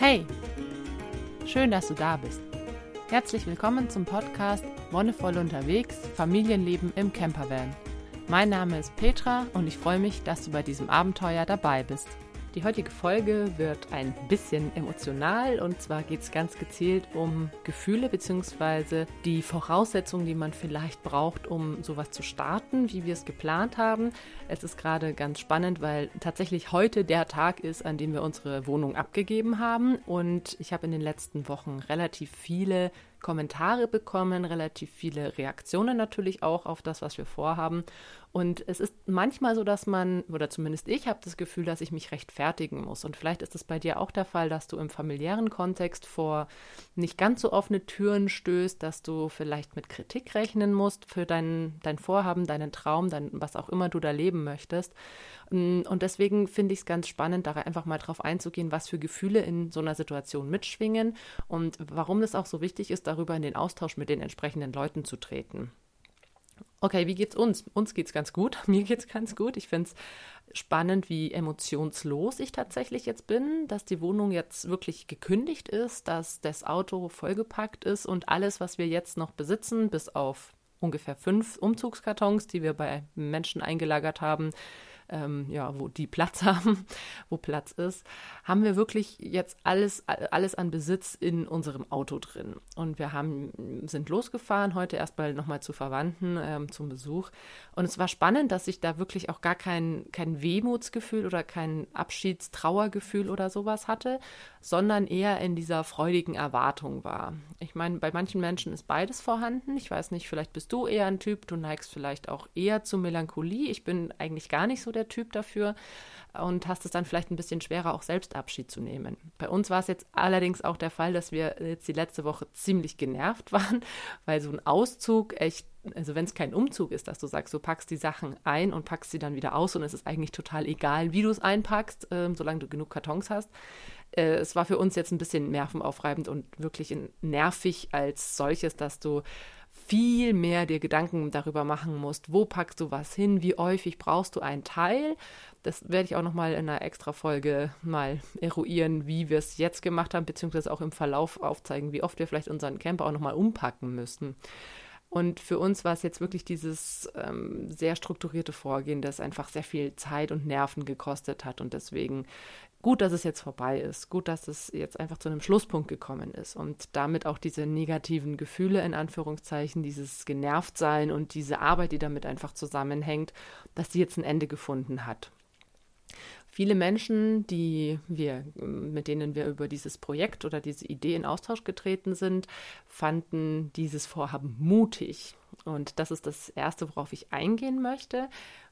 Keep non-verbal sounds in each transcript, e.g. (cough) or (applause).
Hey, schön, dass du da bist. Herzlich willkommen zum Podcast Wonnevoll unterwegs, Familienleben im Campervan. Mein Name ist Petra und ich freue mich, dass du bei diesem Abenteuer dabei bist. Die heutige Folge wird ein bisschen emotional und zwar geht es ganz gezielt um Gefühle bzw. die Voraussetzungen, die man vielleicht braucht, um sowas zu starten, wie wir es geplant haben. Es ist gerade ganz spannend, weil tatsächlich heute der Tag ist, an dem wir unsere Wohnung abgegeben haben und ich habe in den letzten Wochen relativ viele Kommentare bekommen, relativ viele Reaktionen natürlich auch auf das, was wir vorhaben. Und es ist manchmal so, dass man, oder zumindest ich habe das Gefühl, dass ich mich rechtfertigen muss. Und vielleicht ist es bei dir auch der Fall, dass du im familiären Kontext vor nicht ganz so offene Türen stößt, dass du vielleicht mit Kritik rechnen musst für dein, dein Vorhaben, deinen Traum, dein, was auch immer du da leben möchtest. Mm, und deswegen finde ich es ganz spannend, da einfach mal drauf einzugehen, was für Gefühle in so einer Situation mitschwingen und warum es auch so wichtig ist, darüber in den Austausch mit den entsprechenden Leuten zu treten. Okay, wie geht's uns? Uns geht's ganz gut. (laughs) Mir geht's ganz gut. Ich finde es spannend, wie emotionslos ich tatsächlich jetzt bin, dass die Wohnung jetzt wirklich gekündigt ist, dass das Auto vollgepackt ist und alles, was wir jetzt noch besitzen, bis auf ungefähr fünf Umzugskartons, die wir bei Menschen eingelagert haben, ähm, ja, wo die Platz (laughs) haben, wo Platz ist, haben wir wirklich jetzt alles, alles an Besitz in unserem Auto drin. Und wir haben, sind losgefahren, heute erstmal nochmal zu Verwandten ähm, zum Besuch. Und es war spannend, dass ich da wirklich auch gar kein, kein Wehmutsgefühl oder kein Abschiedstrauergefühl oder sowas hatte, sondern eher in dieser freudigen Erwartung war. Ich meine, bei manchen Menschen ist beides vorhanden. Ich weiß nicht, vielleicht bist du eher ein Typ, du neigst vielleicht auch eher zu Melancholie. Ich bin eigentlich gar nicht so der Typ dafür und hast es dann vielleicht ein bisschen schwerer, auch selbst Abschied zu nehmen. Bei uns war es jetzt allerdings auch der Fall, dass wir jetzt die letzte Woche ziemlich genervt (laughs) waren, weil so ein Auszug echt, also wenn es kein Umzug ist, dass du sagst, du packst die Sachen ein und packst sie dann wieder aus und es ist eigentlich total egal, wie du es einpackst, äh, solange du genug Kartons hast. Äh, es war für uns jetzt ein bisschen nervenaufreibend und wirklich nervig als solches, dass du viel mehr dir Gedanken darüber machen musst, wo packst du was hin, wie häufig brauchst du einen Teil. Das werde ich auch nochmal in einer extra Folge mal eruieren, wie wir es jetzt gemacht haben, beziehungsweise auch im Verlauf aufzeigen, wie oft wir vielleicht unseren Camper auch nochmal umpacken müssen. Und für uns war es jetzt wirklich dieses ähm, sehr strukturierte Vorgehen, das einfach sehr viel Zeit und Nerven gekostet hat. Und deswegen gut, dass es jetzt vorbei ist. Gut, dass es jetzt einfach zu einem Schlusspunkt gekommen ist. Und damit auch diese negativen Gefühle, in Anführungszeichen, dieses Genervtsein und diese Arbeit, die damit einfach zusammenhängt, dass die jetzt ein Ende gefunden hat. Viele Menschen, die wir, mit denen wir über dieses Projekt oder diese Idee in Austausch getreten sind, fanden dieses Vorhaben mutig. Und das ist das Erste, worauf ich eingehen möchte.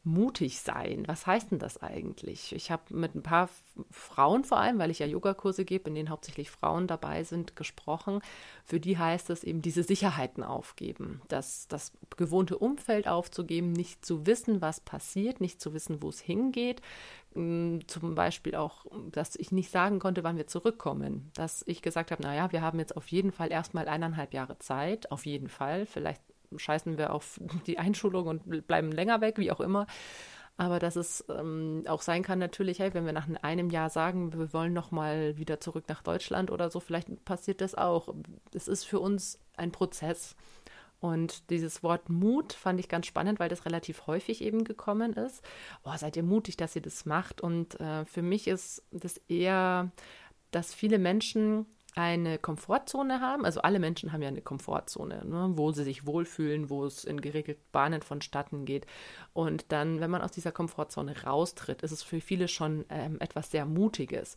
Mutig sein. Was heißt denn das eigentlich? Ich habe mit ein paar Frauen vor allem, weil ich ja Yogakurse gebe, in denen hauptsächlich Frauen dabei sind, gesprochen. Für die heißt es eben diese Sicherheiten aufgeben, das, das gewohnte Umfeld aufzugeben, nicht zu wissen, was passiert, nicht zu wissen, wo es hingeht, zum Beispiel auch, dass ich nicht sagen konnte, wann wir zurückkommen. Dass ich gesagt habe, naja, wir haben jetzt auf jeden Fall erstmal eineinhalb Jahre Zeit, auf jeden Fall. Vielleicht scheißen wir auf (laughs) die Einschulung und bleiben länger weg, wie auch immer. Aber dass es ähm, auch sein kann, natürlich, hey, wenn wir nach einem Jahr sagen, wir wollen nochmal wieder zurück nach Deutschland oder so, vielleicht passiert das auch. Es ist für uns ein Prozess. Und dieses Wort Mut fand ich ganz spannend, weil das relativ häufig eben gekommen ist. Oh, seid ihr mutig, dass ihr das macht? Und äh, für mich ist das eher, dass viele Menschen eine Komfortzone haben. Also alle Menschen haben ja eine Komfortzone, ne, wo sie sich wohlfühlen, wo es in geregelten Bahnen vonstatten geht. Und dann, wenn man aus dieser Komfortzone raustritt, ist es für viele schon ähm, etwas sehr Mutiges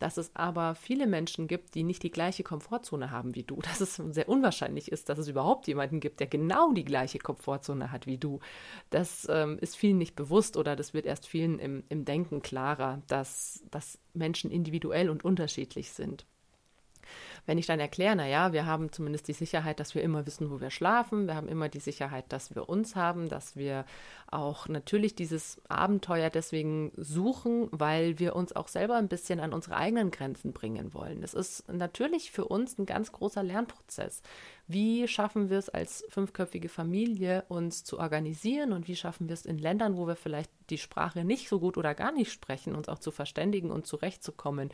dass es aber viele Menschen gibt, die nicht die gleiche Komfortzone haben wie du, (laughs) dass es sehr unwahrscheinlich ist, dass es überhaupt jemanden gibt, der genau die gleiche Komfortzone hat wie du. Das ähm, ist vielen nicht bewusst oder das wird erst vielen im, im Denken klarer, dass, dass Menschen individuell und unterschiedlich sind. Wenn ich dann erkläre, naja, wir haben zumindest die Sicherheit, dass wir immer wissen, wo wir schlafen, wir haben immer die Sicherheit, dass wir uns haben, dass wir auch natürlich dieses Abenteuer deswegen suchen, weil wir uns auch selber ein bisschen an unsere eigenen Grenzen bringen wollen. Das ist natürlich für uns ein ganz großer Lernprozess. Wie schaffen wir es als fünfköpfige Familie, uns zu organisieren und wie schaffen wir es in Ländern, wo wir vielleicht die Sprache nicht so gut oder gar nicht sprechen, uns auch zu verständigen und zurechtzukommen?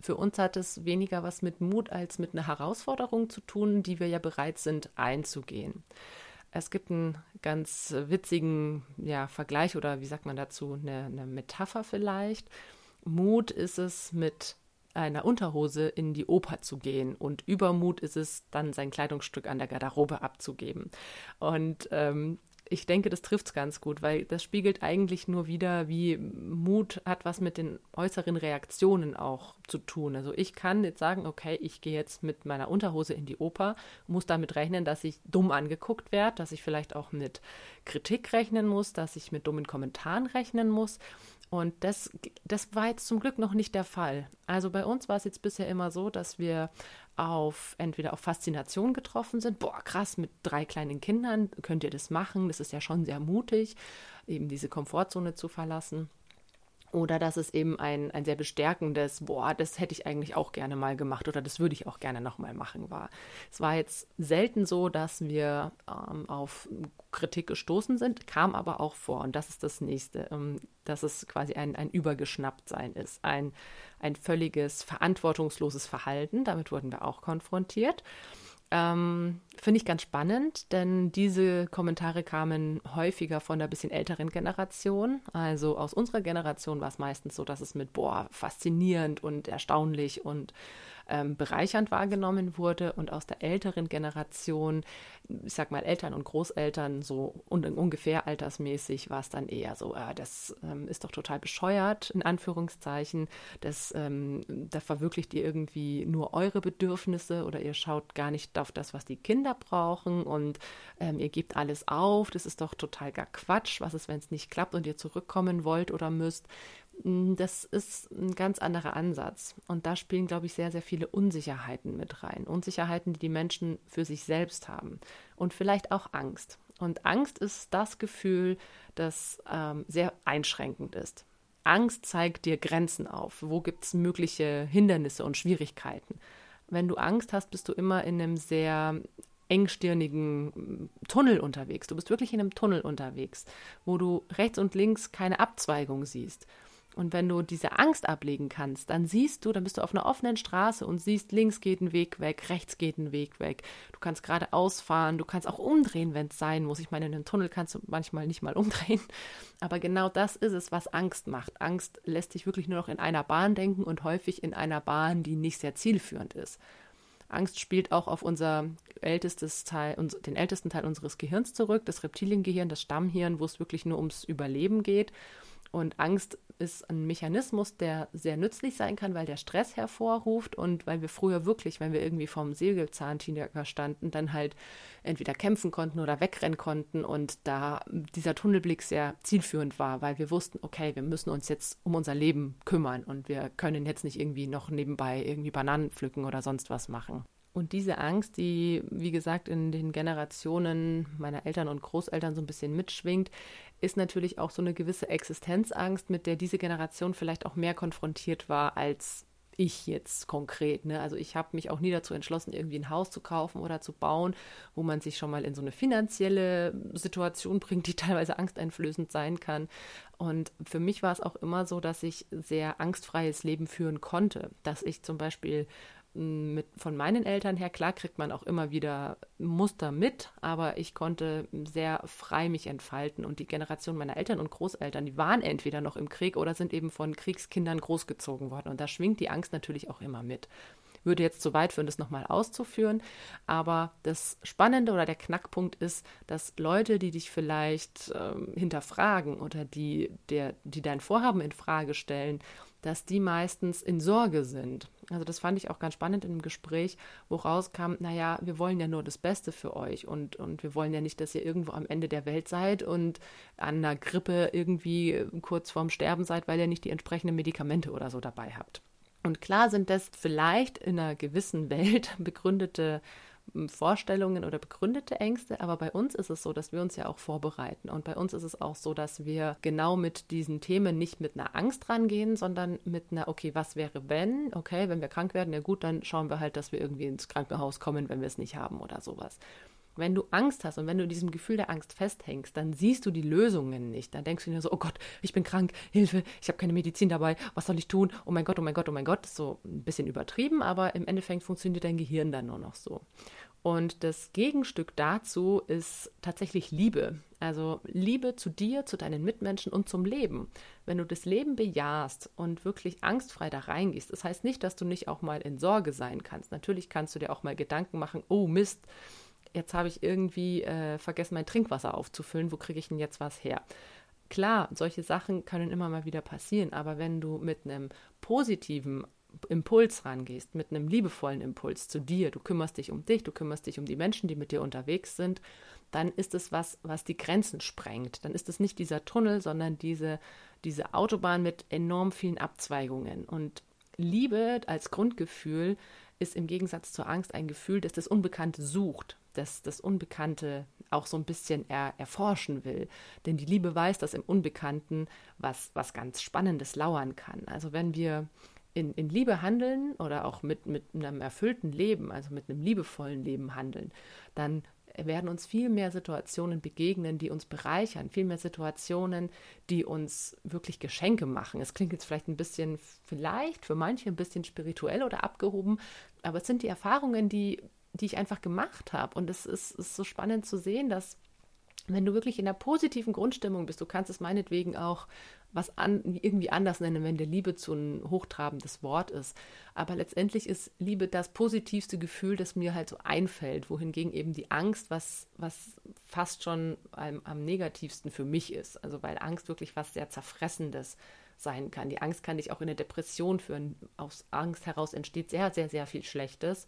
Für uns hat es weniger was mit Mut als mit einer Herausforderung zu tun, die wir ja bereit sind einzugehen. Es gibt einen ganz witzigen ja, Vergleich oder wie sagt man dazu, eine, eine Metapher vielleicht. Mut ist es, mit einer Unterhose in die Oper zu gehen und Übermut ist es, dann sein Kleidungsstück an der Garderobe abzugeben. Und ähm, ich denke, das trifft es ganz gut, weil das spiegelt eigentlich nur wieder, wie Mut hat was mit den äußeren Reaktionen auch zu tun. Also ich kann jetzt sagen, okay, ich gehe jetzt mit meiner Unterhose in die Oper, muss damit rechnen, dass ich dumm angeguckt werde, dass ich vielleicht auch mit Kritik rechnen muss, dass ich mit dummen Kommentaren rechnen muss. Und das, das war jetzt zum Glück noch nicht der Fall. Also bei uns war es jetzt bisher immer so, dass wir auf entweder auf Faszination getroffen sind. Boah, krass, mit drei kleinen Kindern könnt ihr das machen. Das ist ja schon sehr mutig, eben diese Komfortzone zu verlassen. Oder dass es eben ein, ein sehr bestärkendes, boah, das hätte ich eigentlich auch gerne mal gemacht oder das würde ich auch gerne nochmal machen war. Es war jetzt selten so, dass wir ähm, auf Kritik gestoßen sind, kam aber auch vor. Und das ist das nächste, ähm, dass es quasi ein, ein Übergeschnapptsein ist, ein, ein völliges verantwortungsloses Verhalten. Damit wurden wir auch konfrontiert. Ähm, Finde ich ganz spannend, denn diese Kommentare kamen häufiger von der bisschen älteren Generation. Also aus unserer Generation war es meistens so, dass es mit, boah, faszinierend und erstaunlich und ähm, bereichernd wahrgenommen wurde und aus der älteren Generation, ich sag mal Eltern und Großeltern, so un ungefähr altersmäßig, war es dann eher so, äh, das ähm, ist doch total bescheuert, in Anführungszeichen, das, ähm, da verwirklicht ihr irgendwie nur eure Bedürfnisse oder ihr schaut gar nicht auf das, was die Kinder brauchen und ähm, ihr gebt alles auf, das ist doch total gar Quatsch, was ist, wenn es nicht klappt und ihr zurückkommen wollt oder müsst. Mm, das ist ein ganz anderer Ansatz. Und da spielen, glaube ich, sehr, sehr viele Unsicherheiten mit rein. Unsicherheiten, die die Menschen für sich selbst haben. Und vielleicht auch Angst. Und Angst ist das Gefühl, das ähm, sehr einschränkend ist. Angst zeigt dir Grenzen auf. Wo gibt es mögliche Hindernisse und Schwierigkeiten? Wenn du Angst hast, bist du immer in einem sehr engstirnigen mm, Tunnel unterwegs. Du bist wirklich in einem Tunnel unterwegs, wo du rechts und links keine Abzweigung siehst. Und wenn du diese Angst ablegen kannst, dann siehst du, dann bist du auf einer offenen Straße und siehst, links geht ein Weg weg, rechts geht ein Weg weg. Du kannst geradeaus fahren, du kannst auch umdrehen, wenn es sein muss. Ich meine, in einem Tunnel kannst du manchmal nicht mal umdrehen. Aber genau das ist es, was Angst macht. Angst lässt dich wirklich nur noch in einer Bahn denken und häufig in einer Bahn, die nicht sehr zielführend ist. Angst spielt auch auf unser ältestes Teil, den ältesten Teil unseres Gehirns zurück, das Reptiliengehirn, das Stammhirn, wo es wirklich nur ums Überleben geht. Und Angst ist ein Mechanismus, der sehr nützlich sein kann, weil der Stress hervorruft und weil wir früher wirklich, wenn wir irgendwie vom Säbelzahntiger standen, dann halt entweder kämpfen konnten oder wegrennen konnten und da dieser Tunnelblick sehr zielführend war, weil wir wussten, okay, wir müssen uns jetzt um unser Leben kümmern und wir können jetzt nicht irgendwie noch nebenbei irgendwie Bananen pflücken oder sonst was machen. Und diese Angst, die, wie gesagt, in den Generationen meiner Eltern und Großeltern so ein bisschen mitschwingt, ist natürlich auch so eine gewisse Existenzangst, mit der diese Generation vielleicht auch mehr konfrontiert war als ich jetzt konkret. Ne? Also ich habe mich auch nie dazu entschlossen, irgendwie ein Haus zu kaufen oder zu bauen, wo man sich schon mal in so eine finanzielle Situation (laughs) bringt, die teilweise angsteinflößend sein kann. Und für mich war es auch immer so, dass ich sehr angstfreies Leben führen konnte, dass ich zum Beispiel mit, von meinen Eltern her, klar kriegt man auch immer wieder Muster mit, aber ich konnte sehr frei mich entfalten und die Generation meiner Eltern und Großeltern, die waren entweder noch im Krieg oder sind eben von Kriegskindern großgezogen worden und da schwingt die Angst natürlich auch immer mit. Würde jetzt zu weit führen, das nochmal auszuführen, aber das Spannende oder der Knackpunkt ist, dass Leute, die dich vielleicht ähm, hinterfragen oder die, der, die dein Vorhaben in Frage stellen, dass die meistens in Sorge sind. Also das fand ich auch ganz spannend in dem Gespräch, wo rauskam, naja, wir wollen ja nur das Beste für euch und, und wir wollen ja nicht, dass ihr irgendwo am Ende der Welt seid und an einer Grippe irgendwie kurz vorm Sterben seid, weil ihr nicht die entsprechenden Medikamente oder so dabei habt. Und klar sind das vielleicht in einer gewissen Welt (laughs) begründete Vorstellungen oder begründete Ängste, aber bei uns ist es so, dass wir uns ja auch vorbereiten. Und bei uns ist es auch so, dass wir genau mit diesen Themen nicht mit einer Angst rangehen, sondern mit einer, okay, was wäre wenn? Okay, wenn wir krank werden, ja gut, dann schauen wir halt, dass wir irgendwie ins Krankenhaus kommen, wenn wir es nicht haben oder sowas. Wenn du Angst hast und wenn du in diesem Gefühl der Angst festhängst, dann siehst du die Lösungen nicht. Dann denkst du dir so, oh Gott, ich bin krank, Hilfe, ich habe keine Medizin dabei, was soll ich tun? Oh mein Gott, oh mein Gott, oh mein Gott. Das ist so ein bisschen übertrieben, aber im Endeffekt funktioniert dein Gehirn dann nur noch so. Und das Gegenstück dazu ist tatsächlich Liebe. Also Liebe zu dir, zu deinen Mitmenschen und zum Leben. Wenn du das Leben bejahst und wirklich angstfrei da reingehst, das heißt nicht, dass du nicht auch mal in Sorge sein kannst. Natürlich kannst du dir auch mal Gedanken machen, oh Mist, jetzt habe ich irgendwie äh, vergessen, mein Trinkwasser aufzufüllen, wo kriege ich denn jetzt was her? Klar, solche Sachen können immer mal wieder passieren, aber wenn du mit einem positiven Impuls rangehst, mit einem liebevollen Impuls zu dir, du kümmerst dich um dich, du kümmerst dich um die Menschen, die mit dir unterwegs sind, dann ist es was, was die Grenzen sprengt. Dann ist es nicht dieser Tunnel, sondern diese, diese Autobahn mit enorm vielen Abzweigungen. Und Liebe als Grundgefühl ist im Gegensatz zur Angst ein Gefühl, das das Unbekannte sucht, das das Unbekannte auch so ein bisschen er, erforschen will. Denn die Liebe weiß, dass im Unbekannten was, was ganz Spannendes lauern kann. Also wenn wir in, in Liebe handeln oder auch mit, mit einem erfüllten Leben, also mit einem liebevollen Leben handeln, dann werden uns viel mehr Situationen begegnen, die uns bereichern, viel mehr Situationen, die uns wirklich Geschenke machen. Es klingt jetzt vielleicht ein bisschen, vielleicht für manche ein bisschen spirituell oder abgehoben, aber es sind die Erfahrungen, die, die ich einfach gemacht habe. Und es ist, ist so spannend zu sehen, dass wenn du wirklich in einer positiven Grundstimmung bist, du kannst es meinetwegen auch was an, irgendwie anders nennen, wenn der Liebe zu ein hochtrabendes Wort ist. Aber letztendlich ist Liebe das positivste Gefühl, das mir halt so einfällt, wohingegen eben die Angst, was, was fast schon am, am negativsten für mich ist. Also weil Angst wirklich was sehr Zerfressendes sein kann. Die Angst kann dich auch in eine Depression führen. Aus Angst heraus entsteht sehr, sehr, sehr viel Schlechtes.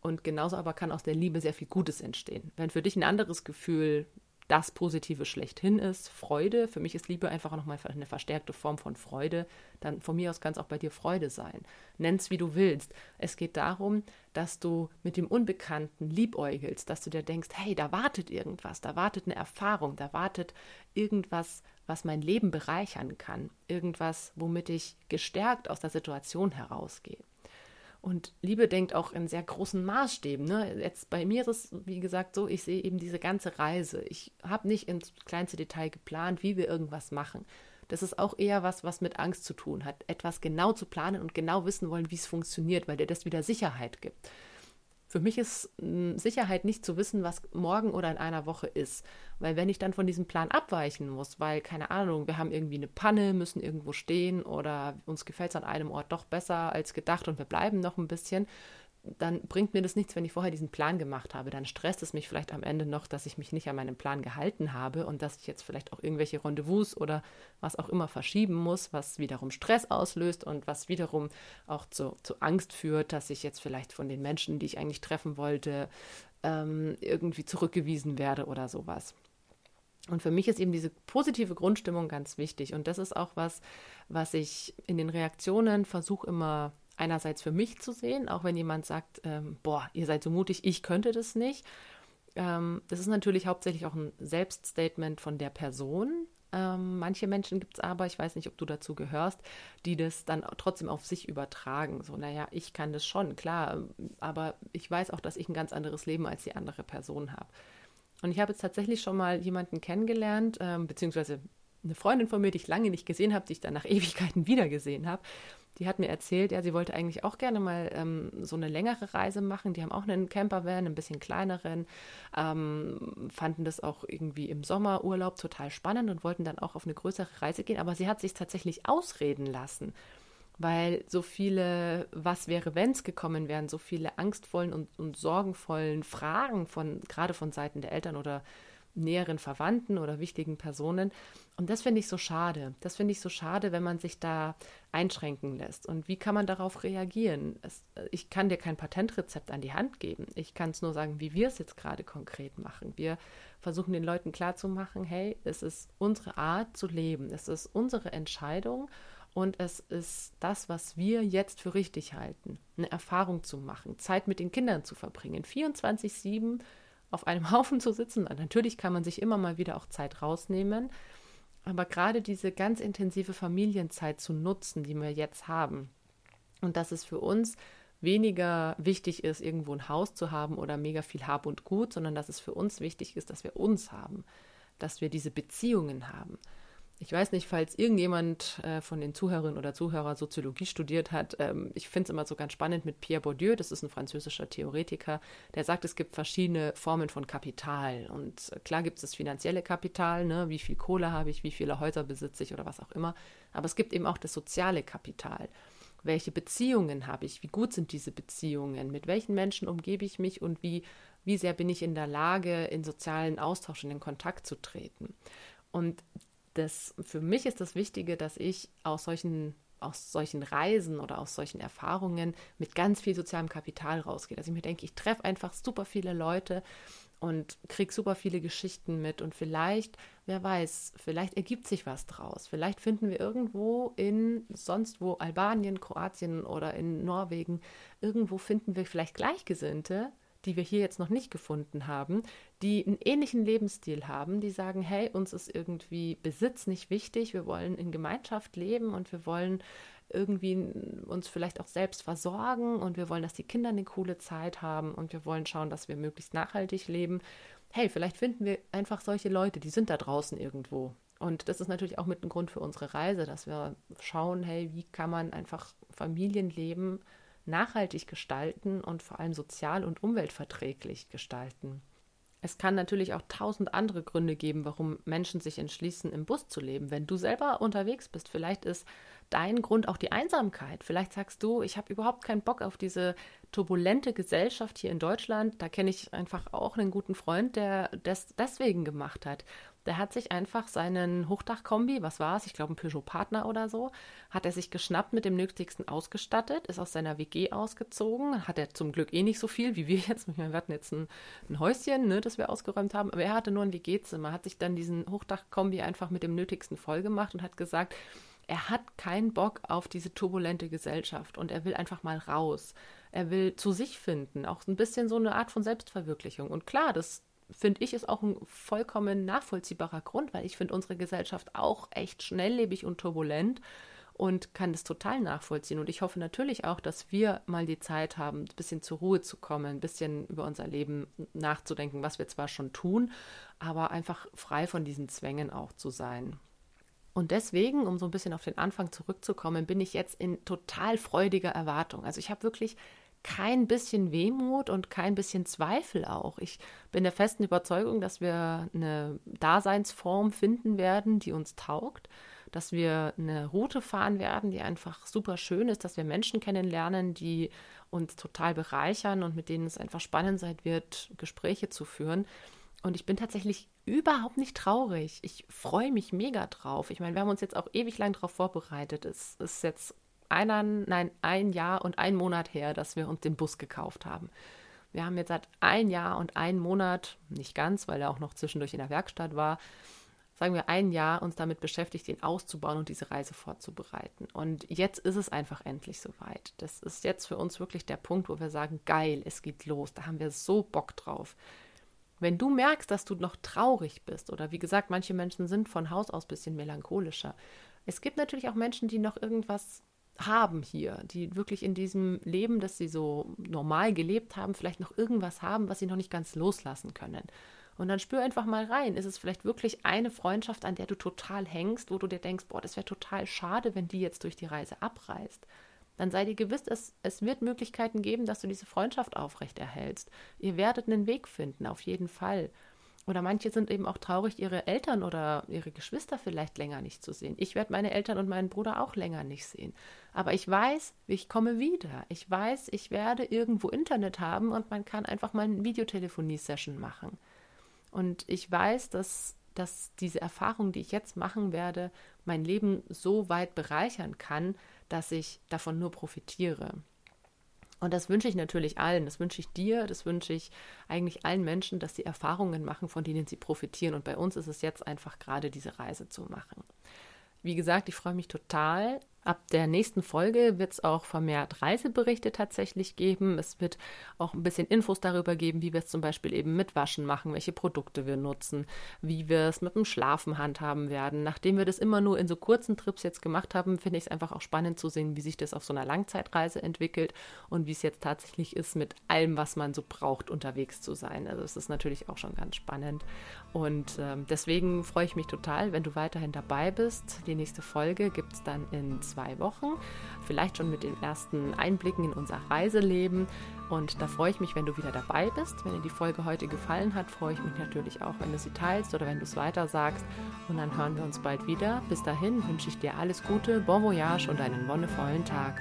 Und genauso aber kann aus der Liebe sehr viel Gutes entstehen. Wenn für dich ein anderes Gefühl das Positive schlechthin ist, Freude. Für mich ist Liebe einfach nochmal eine verstärkte Form von Freude. Dann von mir aus kann es auch bei dir Freude sein. Nenn's wie du willst. Es geht darum, dass du mit dem Unbekannten liebäugelst, dass du dir denkst, hey, da wartet irgendwas, da wartet eine Erfahrung, da wartet irgendwas, was mein Leben bereichern kann, irgendwas, womit ich gestärkt aus der Situation herausgehe. Und Liebe denkt auch in sehr großen Maßstäben. Ne? Jetzt bei mir ist es, wie gesagt, so, ich sehe eben diese ganze Reise. Ich habe nicht ins kleinste Detail geplant, wie wir irgendwas machen. Das ist auch eher was, was mit Angst zu tun hat. Etwas genau zu planen und genau wissen wollen, wie es funktioniert, weil dir das wieder Sicherheit gibt. Für mich ist hm, Sicherheit nicht zu wissen, was morgen oder in einer Woche ist. Weil wenn ich dann von diesem Plan abweichen muss, weil, keine Ahnung, wir haben irgendwie eine Panne, müssen irgendwo stehen oder uns gefällt es an einem Ort doch besser als gedacht und wir bleiben noch ein bisschen, dann bringt mir das nichts, wenn ich vorher diesen Plan gemacht habe. Dann stresst es mich vielleicht am Ende noch, dass ich mich nicht an meinen Plan gehalten habe und dass ich jetzt vielleicht auch irgendwelche Rendezvous oder was auch immer verschieben muss, was wiederum Stress auslöst und was wiederum auch zu, zu Angst führt, dass ich jetzt vielleicht von den Menschen, die ich eigentlich treffen wollte, ähm, irgendwie zurückgewiesen werde oder sowas. Und für mich ist eben diese positive Grundstimmung ganz wichtig. Und das ist auch was, was ich in den Reaktionen versuche immer einerseits für mich zu sehen, auch wenn jemand sagt, ähm, boah, ihr seid so mutig, ich könnte das nicht. Ähm, das ist natürlich hauptsächlich auch ein Selbststatement von der Person. Ähm, manche Menschen gibt es aber, ich weiß nicht, ob du dazu gehörst, die das dann trotzdem auf sich übertragen. So, naja, ich kann das schon, klar, aber ich weiß auch, dass ich ein ganz anderes Leben als die andere Person habe. Und ich habe jetzt tatsächlich schon mal jemanden kennengelernt, ähm, beziehungsweise eine Freundin von mir, die ich lange nicht gesehen habe, die ich dann nach (laughs) Ewigkeiten wiedergesehen habe die hat mir erzählt, ja, sie wollte eigentlich auch gerne mal ähm, so eine längere Reise machen. Die haben auch einen Campervan, ein bisschen kleineren, ähm, fanden das auch irgendwie im Sommerurlaub total spannend und wollten dann auch auf eine größere Reise gehen. Aber sie hat sich tatsächlich ausreden lassen, weil so viele Was wäre, wenn's gekommen wären, so viele angstvollen und, und sorgenvollen Fragen von gerade von Seiten der Eltern oder näheren Verwandten oder wichtigen Personen. Und das finde ich so schade. Das finde ich so schade, wenn man sich da einschränken lässt. Und wie kann man darauf reagieren? Es, ich kann dir kein Patentrezept an die Hand geben. Ich kann es nur sagen, wie wir es jetzt gerade konkret machen. Wir versuchen den Leuten klarzumachen, hey, es ist unsere Art zu leben. Es ist unsere Entscheidung. Und es ist das, was wir jetzt für richtig halten, eine Erfahrung zu machen, Zeit mit den Kindern zu verbringen, 24-7 auf einem (laughs) Haufen zu sitzen. Natürlich kann man sich immer mal wieder auch Zeit rausnehmen, aber gerade diese ganz intensive Familienzeit zu nutzen, die wir jetzt haben, und das ist für uns weniger wichtig ist, irgendwo ein Haus zu haben oder mega viel Hab und Gut, sondern dass es für uns wichtig ist, dass wir uns haben, dass wir diese Beziehungen haben. Ich weiß nicht, falls irgendjemand äh, von den Zuhörerinnen oder Zuhörern Soziologie studiert hat. Ähm, ich finde es immer so ganz spannend mit Pierre Bourdieu, das ist ein französischer Theoretiker, der sagt, es gibt verschiedene Formen von Kapital. Und klar gibt es das finanzielle Kapital, ne? wie viel Kohle habe ich, wie viele Häuser besitze ich oder was auch immer. Aber es gibt eben auch das soziale Kapital. Welche Beziehungen habe ich? Wie gut sind diese Beziehungen? Mit welchen Menschen umgebe ich mich und wie, wie sehr bin ich in der Lage, in sozialen Austausch in Kontakt zu treten? Und das, für mich ist das Wichtige, dass ich aus solchen, aus solchen Reisen oder aus solchen Erfahrungen mit ganz viel sozialem Kapital rausgehe. Dass ich mir denke, ich treffe einfach super viele Leute und kriege super viele Geschichten mit und vielleicht, wer weiß, vielleicht ergibt sich was draus. Vielleicht finden wir irgendwo in sonst wo Albanien, Kroatien oder in Norwegen, irgendwo finden wir vielleicht Gleichgesinnte, die wir hier jetzt noch nicht gefunden haben, die einen ähnlichen Lebensstil haben, die sagen, hey, uns ist irgendwie Besitz nicht wichtig, wir wollen in Gemeinschaft leben und wir wollen irgendwie uns vielleicht auch selbst versorgen und wir wollen, dass die Kinder eine coole Zeit haben und wir wollen schauen, dass wir möglichst nachhaltig leben. Hey, vielleicht finden wir einfach solche Leute, die sind da draußen irgendwo. Und das ist natürlich auch mit ein Grund für unsere Reise, dass wir schauen, hey, wie kann man einfach Familienleben nachhaltig gestalten und vor allem sozial und umweltverträglich gestalten. Es kann natürlich auch tausend andere Gründe geben, warum Menschen sich entschließen, im Bus zu leben. Wenn du selber unterwegs bist, vielleicht ist dein Grund auch die Einsamkeit. Vielleicht sagst du, ich habe überhaupt keinen Bock auf diese turbulente Gesellschaft hier in Deutschland. Da kenne ich einfach auch einen guten Freund, der das deswegen gemacht hat. Der hat sich einfach seinen Hochdachkombi, was war es, ich glaube ein Peugeot-Partner oder so, hat er sich geschnappt, mit dem Nötigsten ausgestattet, ist aus seiner WG ausgezogen, hat er zum Glück eh nicht so viel wie wir jetzt. Wir hatten jetzt ein, ein Häuschen, ne, das wir ausgeräumt haben, aber er hatte nur ein WG-Zimmer, hat sich dann diesen Hochdachkombi einfach mit dem Nötigsten vollgemacht und hat gesagt, er hat keinen Bock auf diese turbulente Gesellschaft und er will einfach mal raus. Er will zu sich finden, auch ein bisschen so eine Art von Selbstverwirklichung. Und klar, das finde ich ist auch ein vollkommen nachvollziehbarer Grund, weil ich finde unsere Gesellschaft auch echt schnelllebig und turbulent und kann das total nachvollziehen. Und ich hoffe natürlich auch, dass wir mal die Zeit haben, ein bisschen zur Ruhe zu kommen, ein bisschen über unser Leben nachzudenken, was wir zwar schon tun, aber einfach frei von diesen Zwängen auch zu sein. Und deswegen, um so ein bisschen auf den Anfang zurückzukommen, bin ich jetzt in total freudiger Erwartung. Also ich habe wirklich kein bisschen Wehmut und kein bisschen Zweifel auch. Ich bin der festen Überzeugung, dass wir eine Daseinsform finden werden, die uns taugt, dass wir eine Route fahren werden, die einfach super schön ist, dass wir Menschen kennenlernen, die uns total bereichern und mit denen es einfach spannend sein wird, Gespräche zu führen. Und ich bin tatsächlich überhaupt nicht traurig. Ich freue mich mega drauf. Ich meine, wir haben uns jetzt auch ewig lang darauf vorbereitet. Es ist jetzt einer, nein, ein Jahr und ein Monat her, dass wir uns den Bus gekauft haben. Wir haben jetzt seit ein Jahr und ein Monat, nicht ganz, weil er auch noch zwischendurch in der Werkstatt war, sagen wir ein Jahr uns damit beschäftigt, ihn auszubauen und diese Reise vorzubereiten. Und jetzt ist es einfach endlich soweit. Das ist jetzt für uns wirklich der Punkt, wo wir sagen, geil, es geht los. Da haben wir so Bock drauf. Wenn du merkst, dass du noch traurig bist, oder wie gesagt, manche Menschen sind von Haus aus ein bisschen melancholischer. Es gibt natürlich auch Menschen, die noch irgendwas haben hier, die wirklich in diesem Leben, das sie so normal gelebt haben, vielleicht noch irgendwas haben, was sie noch nicht ganz loslassen können. Und dann spür einfach mal rein. Ist es vielleicht wirklich eine Freundschaft, an der du total hängst, wo du dir denkst, boah, das wäre total schade, wenn die jetzt durch die Reise abreißt? dann sei dir gewiss, es, es wird Möglichkeiten geben, dass du diese Freundschaft aufrechterhältst. Ihr werdet einen Weg finden, auf jeden Fall. Oder manche sind eben auch traurig, ihre Eltern oder ihre Geschwister vielleicht länger nicht zu sehen. Ich werde meine Eltern und meinen Bruder auch länger nicht sehen. Aber ich weiß, ich komme wieder. Ich weiß, ich werde irgendwo Internet haben und man kann einfach mal eine Videotelefonie-Session machen. Und ich weiß, dass, dass diese Erfahrung, die ich jetzt machen werde, mein Leben so weit bereichern kann, dass ich davon nur profitiere. Und das wünsche ich natürlich allen. Das wünsche ich dir, das wünsche ich eigentlich allen Menschen, dass sie Erfahrungen machen, von denen sie profitieren. Und bei uns ist es jetzt einfach gerade diese Reise zu machen. Wie gesagt, ich freue mich total Ab der nächsten Folge wird es auch vermehrt Reiseberichte tatsächlich geben. Es wird auch ein bisschen Infos darüber geben, wie wir es zum Beispiel eben mit Waschen machen, welche Produkte wir nutzen, wie wir es mit dem Schlafen handhaben werden. Nachdem wir das immer nur in so kurzen Trips jetzt gemacht haben, finde ich es einfach auch spannend zu sehen, wie sich das auf so einer Langzeitreise entwickelt und wie es jetzt tatsächlich ist, mit allem, was man so braucht, unterwegs zu sein. Also es ist natürlich auch schon ganz spannend. Und ähm, deswegen freue ich mich total, wenn du weiterhin dabei bist. Die nächste Folge gibt es dann in zwei Wochen, vielleicht schon mit den ersten Einblicken in unser Reiseleben. Und da freue ich mich, wenn du wieder dabei bist. Wenn dir die Folge heute gefallen hat, freue ich mich natürlich auch, wenn du sie teilst oder wenn du es weiter sagst. Und dann hören wir uns bald wieder. Bis dahin wünsche ich dir alles Gute, bon voyage und einen wonnevollen Tag.